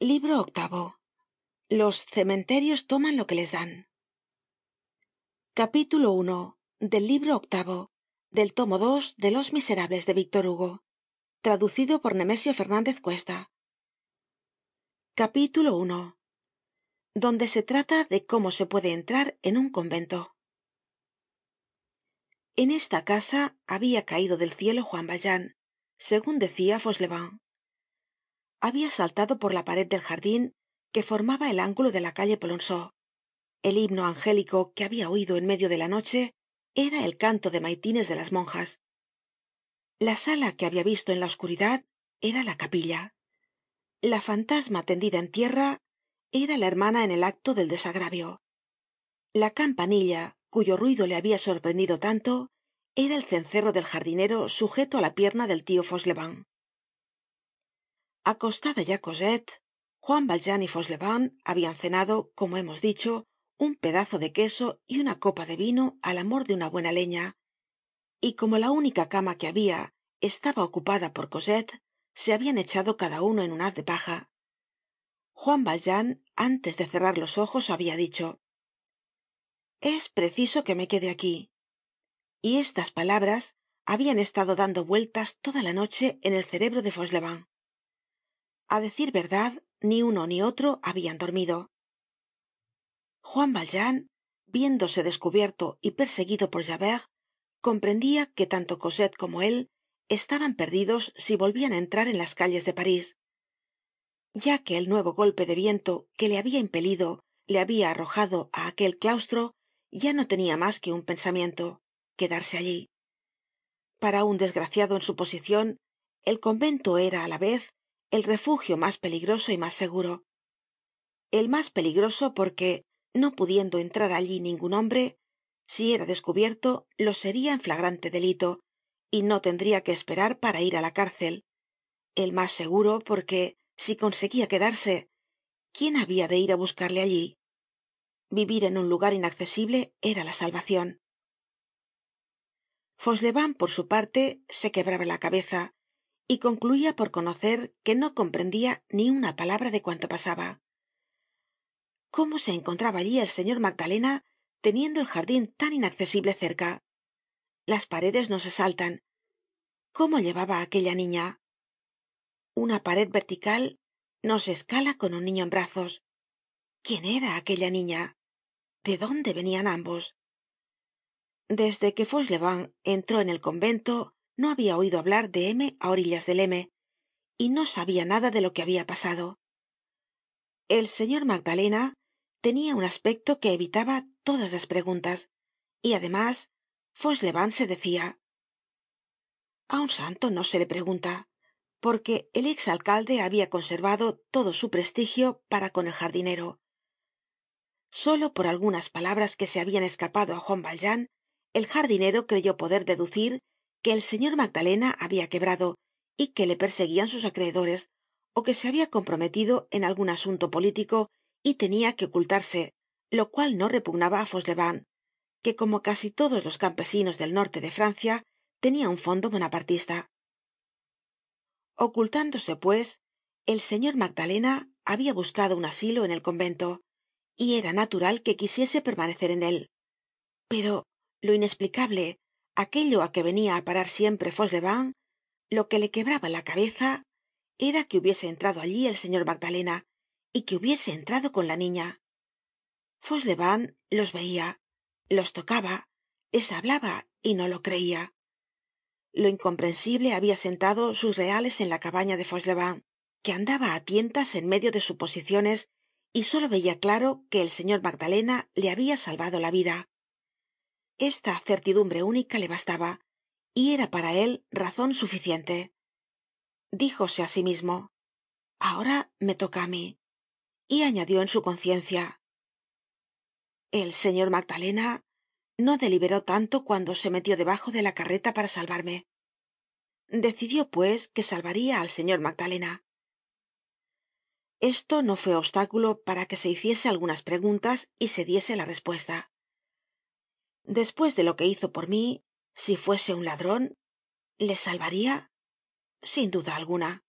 libro octavo. Los cementerios toman lo que les dan. Capítulo i del libro octavo del tomo dos de los miserables de víctor hugo traducido por nemesio fernandez cuesta. Capítulo i donde se trata de cómo se puede entrar en un convento. En esta casa habia caido del cielo juan valjean segun decia habia saltado por la pared del jardin que formaba el ángulo de la calle polonceau. El himno angélico que habia oido en medio de la noche era el canto de maitines de las monjas. La sala que habia visto en la oscuridad era la capilla. La fantasma tendida en tierra era la hermana en el acto del desagravio. La campanilla cuyo ruido le habia sorprendido tanto era el cencerro del jardinero sujeto á la pierna del tio acostada ya cosette juan valjean y fauchelevent habian cenado como hemos dicho un pedazo de queso y una copa de vino al amor de una buena leña. Y como la única cama que habia estaba ocupada por cosette se habian echado cada uno en un haz de paja. Juan valjean antes de cerrar los ojos habia dicho es preciso que me quede aquí y estas palabras habian estado dando vueltas toda la noche en el cerebro de a decir verdad ni uno ni otro habian dormido. Juan valjean viéndose descubierto y perseguido por javert comprendia que tanto cosette como él estaban perdidos si volvian á entrar en las calles de parís. Ya que el nuevo golpe de viento que le habia impelido le habia arrojado á aquel claustro ya no tenia mas que un pensamiento quedarse allí. Para un desgraciado en su posicion el convento era á la vez el refugio mas peligroso y mas seguro. El mas peligroso porque no pudiendo entrar allí ningun hombre si era descubierto lo seria en flagrante delito y no tendria que esperar para ir á la cárcel. El mas seguro porque si conseguia quedarse quién habia de ir á buscarle allí vivir en un lugar inaccesible era la salvacion fauchelevent por su parte se quebraba la cabeza y concluía por conocer que no comprendia ni una palabra de cuanto pasaba. Cómo se encontraba allí el señor magdalena teniendo el jardin tan inaccesible cerca las paredes no se saltan. Cómo llevaba aquella niña una pared vertical no se escala con un niño en brazos. Quién era aquella niña de dónde venian ambos desde que fauchelevent entró en el convento no habia oido hablar de m á orillas del m y no sabia nada de lo que habia pasado. El señor magdalena tenia un aspecto que evitaba todas las preguntas y además fauchelevent se decia a un santo no se le pregunta porque el ex alcalde habia conservado todo su prestigio para con el jardinero solo por algunas palabras que se habian escapado á juan valjean el jardinero creyó poder deducir que el señor magdalena habia quebrado y que le perseguían sus acreedores ó que se habia comprometido en algun asunto político y tenia que ocultarse lo cual no repugnaba á fauchelevent que como casi todos los campesinos del norte de francia tenia un fondo bonapartista. Ocultándose pues el señor magdalena habia buscado un asilo en el convento y era natural que quisiese permanecer en él. Pero lo inesplicable aquello á que venia á parar siempre fauchelevent lo que le quebraba la cabeza era que hubiese entrado allí el señor magdalena y que hubiese entrado con la niña. Fauchelevent los veia los tocaba les hablaba y no lo creia lo incomprensible habia sentado sus reales en la cabaña de fauchelevent que andaba á tientas en medio de suposiciones y solo veia claro que el señor magdalena le habia salvado la vida esta certidumbre única le bastaba y era para él razon suficiente. Díjose á sí mismo ahora me toca á mí y añadió en su conciencia el señor magdalena no deliberó tanto cuando se metió debajo de la carreta para salvarme. Decidió pues que salvaría al señor magdalena esto no fue obstáculo para que se hiciese algunas preguntas y se diese la respuesta despues de lo que hizo por mí si fuese un ladron le salvaría sin duda alguna.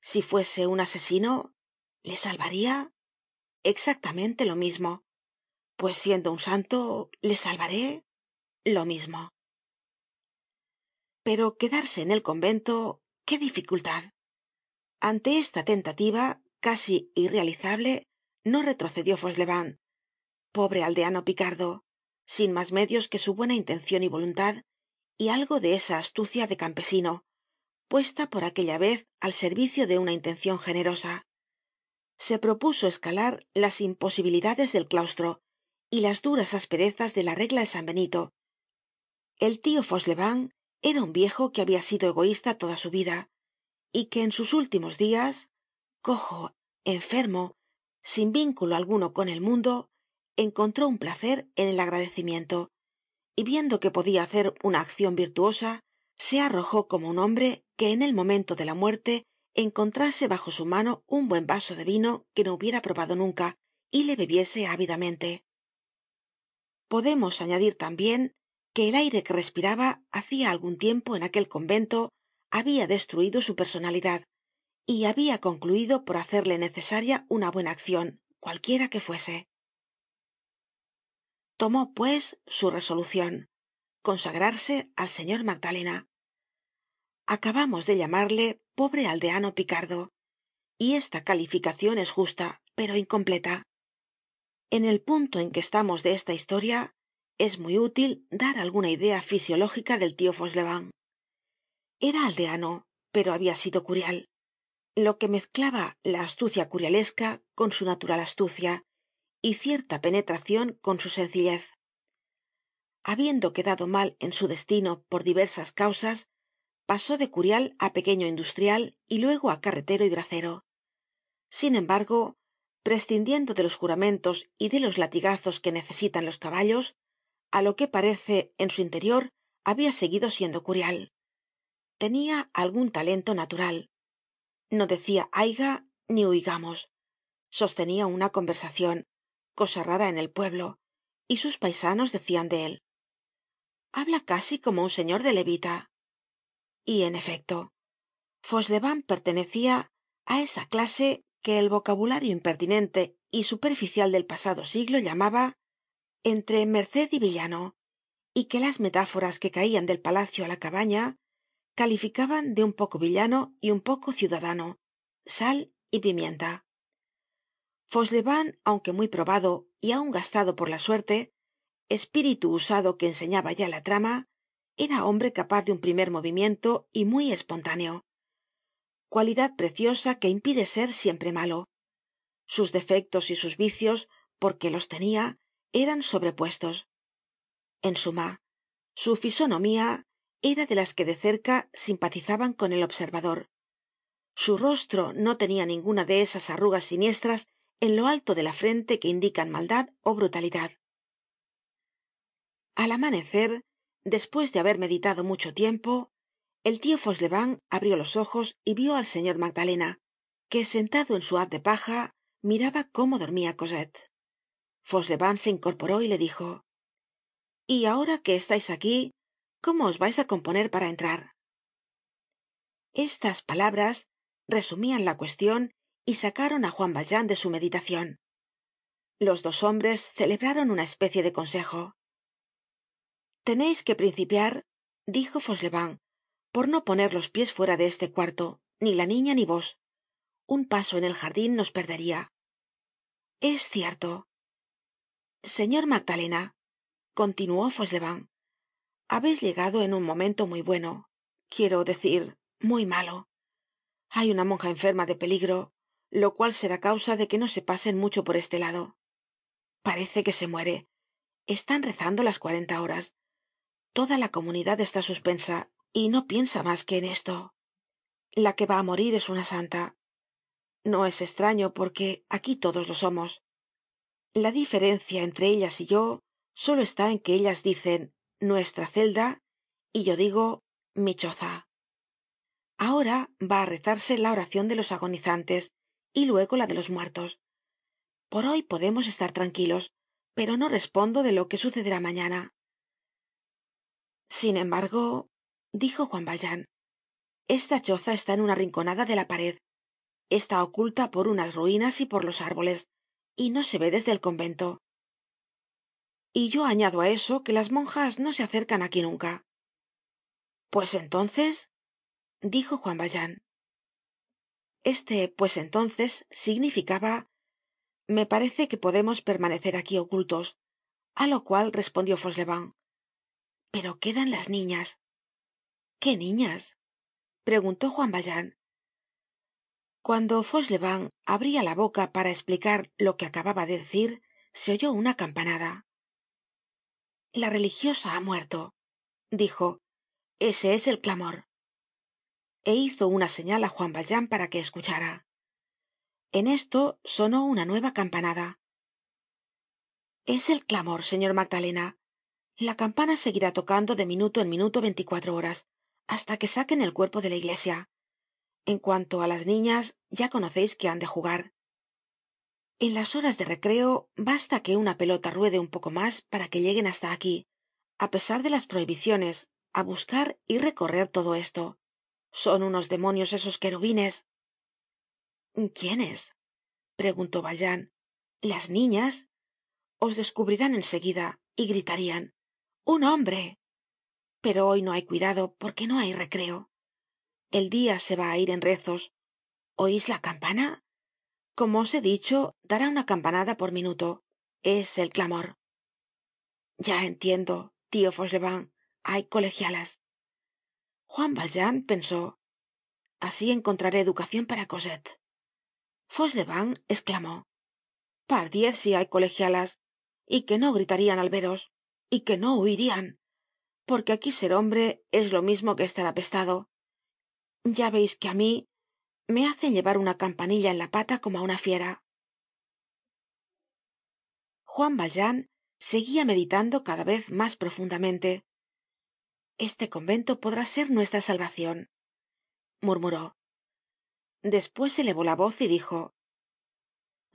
Si fuese un asesino le salvaría exactamente lo mismo. Pues siendo un santo le salvaré lo mismo. Pero quedarse en el convento qué dificultad. Ante esta tentativa casi irrealizable no retrocedió fauchelevent. Pobre aldeano picardo sin mas medios que su buena intencion y voluntad y algo de esa astucia de campesino puesta por aquella vez al servicio de una intencion generosa. Se propuso escalar las imposibilidades del claustro y las duras asperezas de la regla de san benito. El tio fauchelevent era un viejo que habia sido egoísta toda su vida y que en sus últimos dias cojo enfermo sin vínculo alguno con el mundo encontró un placer en el agradecimiento y viendo que podia hacer una accion virtuosa se arrojó como un hombre que en el momento de la muerte encontrase bajo su mano un buen vaso de vino que no hubiera probado nunca y le bebiese ávidamente. Podemos añadir tambien que el aire que respiraba hacia algun tiempo en aquel convento habia destruido su personalidad y habia concluido por hacerle necesaria una buena accion cualquiera que fuese tomó pues su resolucion consagrarse al señor magdalena. Acabamos de llamarle pobre aldeano picardo y esta calificacion es justa pero incompleta. En el punto en que estamos de esta historia es muy útil dar alguna idea fisiológica del tio fauchelevent era aldeano pero habia sido curial lo que mezclaba la astucia curialesca con su natural astucia y cierta penetracion con su sencillez. Habiendo quedado mal en su destino por diversas causas pasó de curial á pequeño industrial y luego á carretero y bracero. Sin embargo prescindiendo de los juramentos y de los latigazos que necesitan los caballos á lo que parece en su interior habia seguido siendo curial. Tenia algun talento natural. No decia haiga ni huigamos sostenia una conversacion cosa rara en el pueblo y sus paisanos decian de él habla casi como un señor de levita y en efecto fauchelevent pertenecia á esa clase que el vocabulario impertinente y superficial del pasado siglo llamaba entre merced y villano y que las metáforas que caian del palacio á la cabaña calificaban de un poco villano y un poco ciudadano sal y pimienta fauchelevent aunque muy probado y aun gastado por la suerte espíritu usado que enseñaba ya la trama era hombre capaz de un primer movimiento y muy espontáneo. Cualidad preciosa que impide ser siempre malo. Sus defectos y sus vicios porque los tenia eran sobrepuestos. En suma su fisonomía era de las que de cerca simpatizaban con el observador. Su rostro no tenia ninguna de esas arrugas siniestras en lo alto de la frente que indican maldad ó brutalidad. Al amanecer despues de haber meditado mucho tiempo el tio fauchelevent abrió los ojos y vio al señor magdalena que sentado en su haz de paja miraba cómo dormía cosette. Fauchelevent se incorporó y le dijo y ahora que estais aquí cómo os vais á componer para entrar estas palabras resumían la cuestion y sacaron á juan valjean de su meditacion los dos hombres celebraron una especie de consejo. Teneis que principiar dijo fauchelevent por no poner los pies fuera de este cuarto ni la niña ni vos. Un paso en el jardin nos perderia es cierto señor magdalena continuó fauchelevent habeis llegado en un momento muy bueno quiero decir muy malo. Hay una monja enferma de peligro lo cual será causa de que no se pasen mucho por este lado. Parece que se muere. Están rezando las cuarenta horas. Toda la comunidad está suspensa y no piensa mas que en esto. La que va á morir es una santa. No es estraño porque aquí todos lo somos. La diferencia entre ellas y yo solo está en que ellas dicen nuestra celda y yo digo mi choza. Ahora va á rezarse la oracion de los agonizantes y luego la de los muertos. Por hoy podemos estar tranquilos pero no respondo de lo que sucederá mañana. Sin embargo dijo juan valjean esta choza está en una rinconada de la pared. Está oculta por unas ruinas y por los árboles y no se ve desde el convento. Y yo añado á eso que las monjas no se acercan aquí nunca. Pues entonces dijo juan valjean este pues entonces significaba me parece que podemos permanecer aquí ocultos a lo cual respondió fauchelevent. Pero quedan las niñas qué niñas preguntó juan valjean. Cuando fauchelevent abria la boca para explicar lo que acababa de decir se oyó una campanada. La religiosa ha muerto dijo. Ese es el clamor e hizo una señal á juan valjean para que escuchara. En esto sonó una nueva campanada. Es el clamor señor magdalena. La campana seguirá tocando de minuto en minuto veinticuatro horas hasta que saquen el cuerpo de la iglesia. En cuanto á las niñas ya conoceis que han de jugar. En las horas de recreo basta que una pelota ruede un poco mas para que lleguen hasta aquí a pesar de las prohibiciones á buscar y recorrer todo esto son unos demonios esos querubines quiénes preguntó valjean las niñas os descubrirán en seguida y gritarían un hombre pero hoy no hay cuidado porque no hay recreo. El dia se va á ir en rezos. Oís la campana como os he dicho dará una campanada por minuto. Es el clamor. Ya entiendo tio fauchelevent. Hay colegialas juan valjean pensó así encontraré educacion para cosette. Fauchelevent esclamó pardiez si hay colegialas y que no gritarían al veros y que no huirian porque aquí ser hombre es lo mismo que estar apestado. Ya veis que á mí me hacen llevar una campanilla en la pata como á una fiera. Juan valjean seguia meditando cada vez mas profundamente este convento podrá ser nuestra salvacion murmuró. Despues elevó la voz y dijo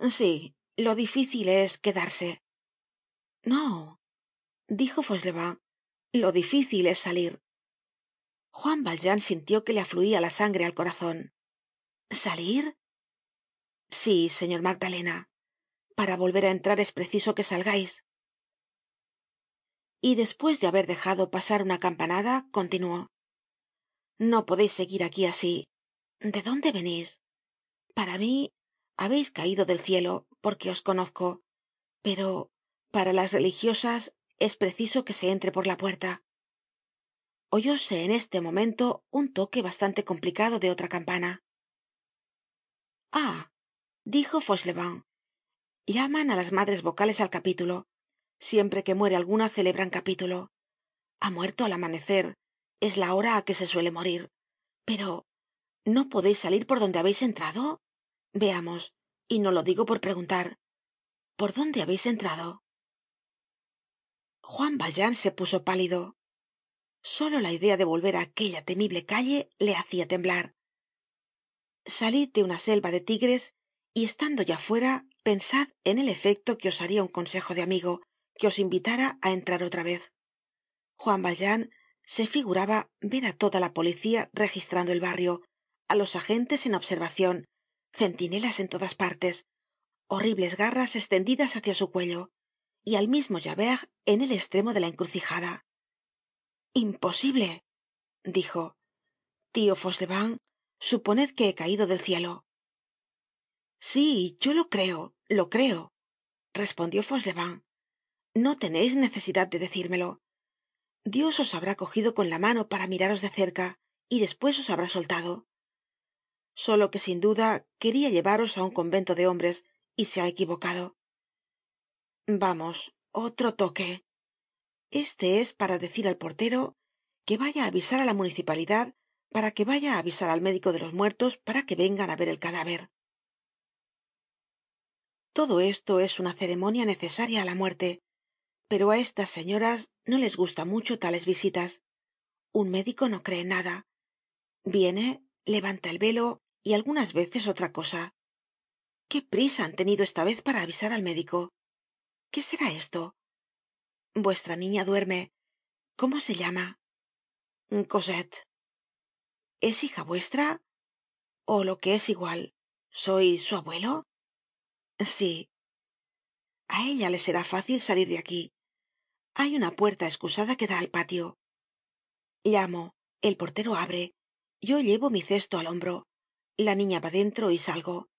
sí lo difícil es quedarse. No dijo fauchelevent lo difícil es salir. Juan valjean sintió que le afluía la sangre al corazon salir sí señor magdalena. Para volver á entrar es preciso que salgais y despues de haber dejado pasar una campanada continuó. No podeis seguir aquí así. De dónde venís para mí habeis caido del cielo porque os conozco. Pero para las religiosas es preciso que se entre por la puerta. Oyóse en este momento un toque bastante complicado de otra campana. Ah dijo fauchelevent llaman á las madres vocales al capítulo siempre que muere alguna celebran capítulo. Ha muerto al amanecer es la hora á que se suele morir. Pero no podeis salir por donde habeis entrado veamos y no lo digo por preguntar. Por dónde habeis entrado juan valjean se puso pálido. Solo la idea de volver á aquella temible calle le hacia temblar. Salid de una selva de tigres y estando ya fuera pensad en el efecto que os haria un consejo de amigo que os invitara á entrar otra vez. Juan valjean se figuraba ver á toda la policía registrando el barrio á los agentes en observacion centinelas en todas partes horribles garras estendidas hácia su cuello y al mismo javert en el estremo de la encrucijada. Imposible dijo. Tio fauchelevent suponed que he caido del cielo sí yo lo creo lo creo respondió no teneis necesidad de decírmelo. Dios os habrá cogido con la mano para miraros de cerca y despues os habrá soltado. Solo que sin duda queria llevaros á un convento de hombres y se ha equivocado. Vamos otro toque. Este es para decir al portero que vaya á avisar á la municipalidad para que vaya á avisar al médico de los muertos para que vengan á ver el cadáver. Todo esto es una ceremonia necesaria á la muerte pero á estas señoras no les gusta mucho tales visitas. Un médico no cree en nada. Viene levanta el velo y algunas veces otra cosa. Qué prisa han tenido esta vez para avisar al médico qué será esto vuestra niña duerme. Cómo se llama cosette. Es hija vuestra o lo que es igual soy su abuelo sí. A ella le será fácil salir de aquí hay una puerta escusada que da al patio. Llamo. El portero abre. Yo llevo mi cesto al hombro. La niña va dentro y salgo.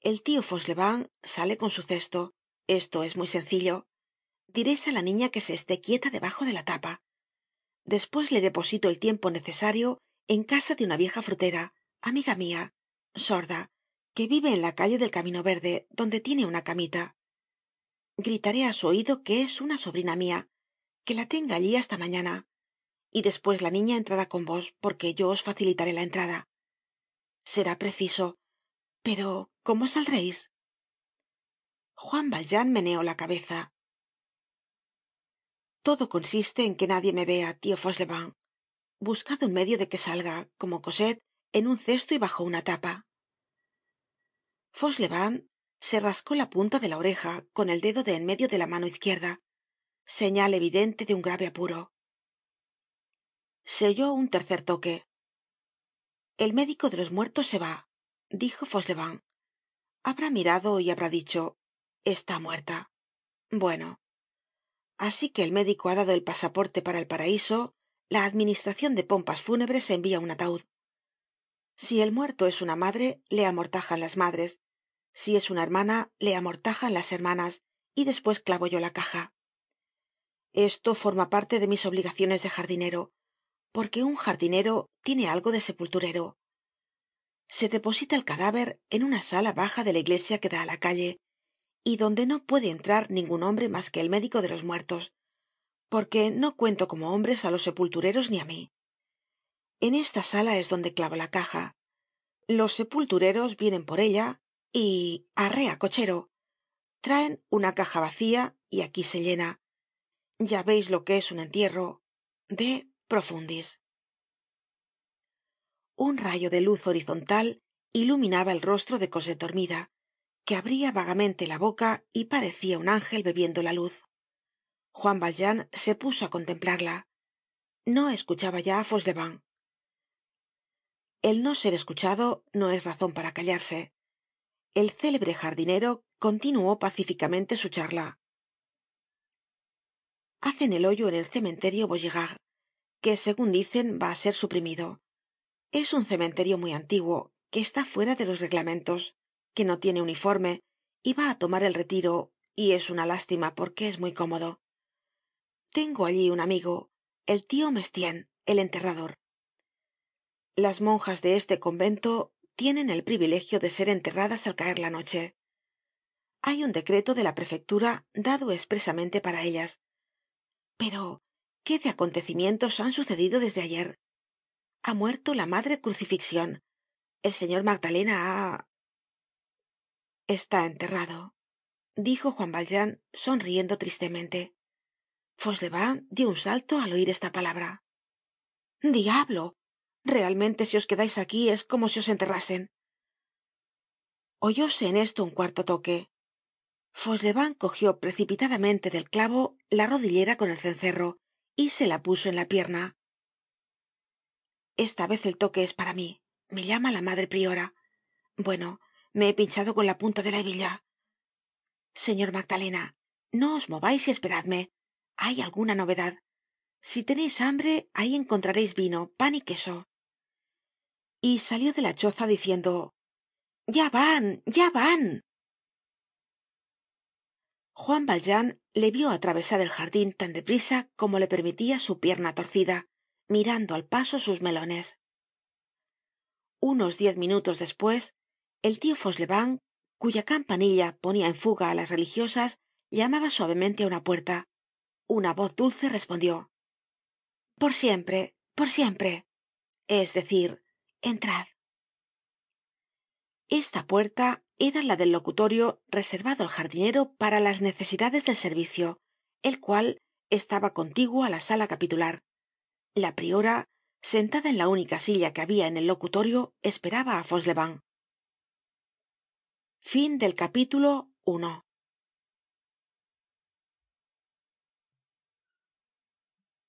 El tio fauchelevent sale con su cesto. Esto es muy sencillo. Direis á la niña que se esté quieta debajo de la tapa. Despues le deposito el tiempo necesario en casa de una vieja frutera amiga mia sorda que vive en la calle del camino verde donde tiene una camita gritaré á su oido que es una sobrina mia que la tenga allí hasta mañana y despues la niña entrará con vos porque yo os facilitaré la entrada. Será preciso pero cómo saldreis juan valjean meneó la cabeza. Todo consiste en que nadie me vea tio fauchelevent. Buscad un medio de que salga como cosette en un cesto y bajo una tapa se rascó la punta de la oreja con el dedo de en medio de la mano izquierda señal evidente de un grave apuro. Se oyó un tercer toque. El médico de los muertos se va dijo fauchelevent. Habrá mirado y habrá dicho está muerta bueno así que el médico ha dado el pasaporte para el paraiso la administracion de pompas fúnebres envía un ataud si el muerto es una madre le amortajan las madres si es una hermana le amortajan las hermanas y despues clavo yo la caja. Esto forma parte de mis obligaciones de jardinero porque un jardinero tiene algo de sepulturero. Se deposita el cadáver en una sala baja de la iglesia que da á la calle y donde no puede entrar ningun hombre mas que el médico de los muertos porque no cuento como hombres á los sepultureros ni á mí. En esta sala es donde clavo la caja. Los sepultureros vienen por ella y arrea cochero. Traen una caja vacía y aquí se llena. Ya veis lo que es un entierro de profundis. Un rayo de luz horizontal iluminaba el rostro de cosette dormida que abria vagamente la boca y parecia un ángel bebiendo la luz. Juan valjean se puso á contemplarla. No escuchaba ya á fauchelevent. El no ser escuchado no es razon para callarse el célebre jardinero continuó pacíficamente su charla. Hacen el hoyo en el cementerio vaugirard que segun dicen va á ser suprimido. Es un cementerio muy antiguo que está fuera de los reglamentos que no tiene uniforme y va á tomar el retiro y es una lástima porque es muy cómodo. Tengo allí un amigo el tio mestienne el enterrador. Las monjas de este convento tienen el privilegio de ser enterradas al caer la noche. Hay un decreto de la prefectura dado espresamente para ellas. Pero qué de acontecimientos han sucedido desde ayer ha muerto la madre crucifixion el señor magdalena ha está enterrado dijo juan valjean sonriendo tristemente. Fauchelevent dio un salto al oir esta palabra. Diablo realmente si os quedais aquí es como si os enterrasen. Oyóse en esto un cuarto toque. Fauchelevent cogió precipitadamente del clavo la rodillera con el cencerro y se la puso en la pierna. Esta vez el toque es para mí. Me llama la madre priora. Bueno me he pinchado con la punta de la hebilla. Señor magdalena no os movais y esperadme. Hay alguna novedad. Si teneis hambre ahí encontrareis vino pan y queso y salió de la choza diciendo ya van ya van juan valjean le vio atravesar el jardin tan de prisa como le permitia su pierna torcida mirando al paso sus melones. Unos diez minutos despues el tio fauchelevent cuya campanilla ponia en fuga á las religiosas llamaba suavemente á una puerta. Una voz dulce respondió por siempre por siempre es decir entrad. Esta puerta era la del locutorio reservado al jardinero para las necesidades del servicio el cual estaba contiguo á la sala capitular. La priora sentada en la única silla que habia en el locutorio esperaba á fauchelevent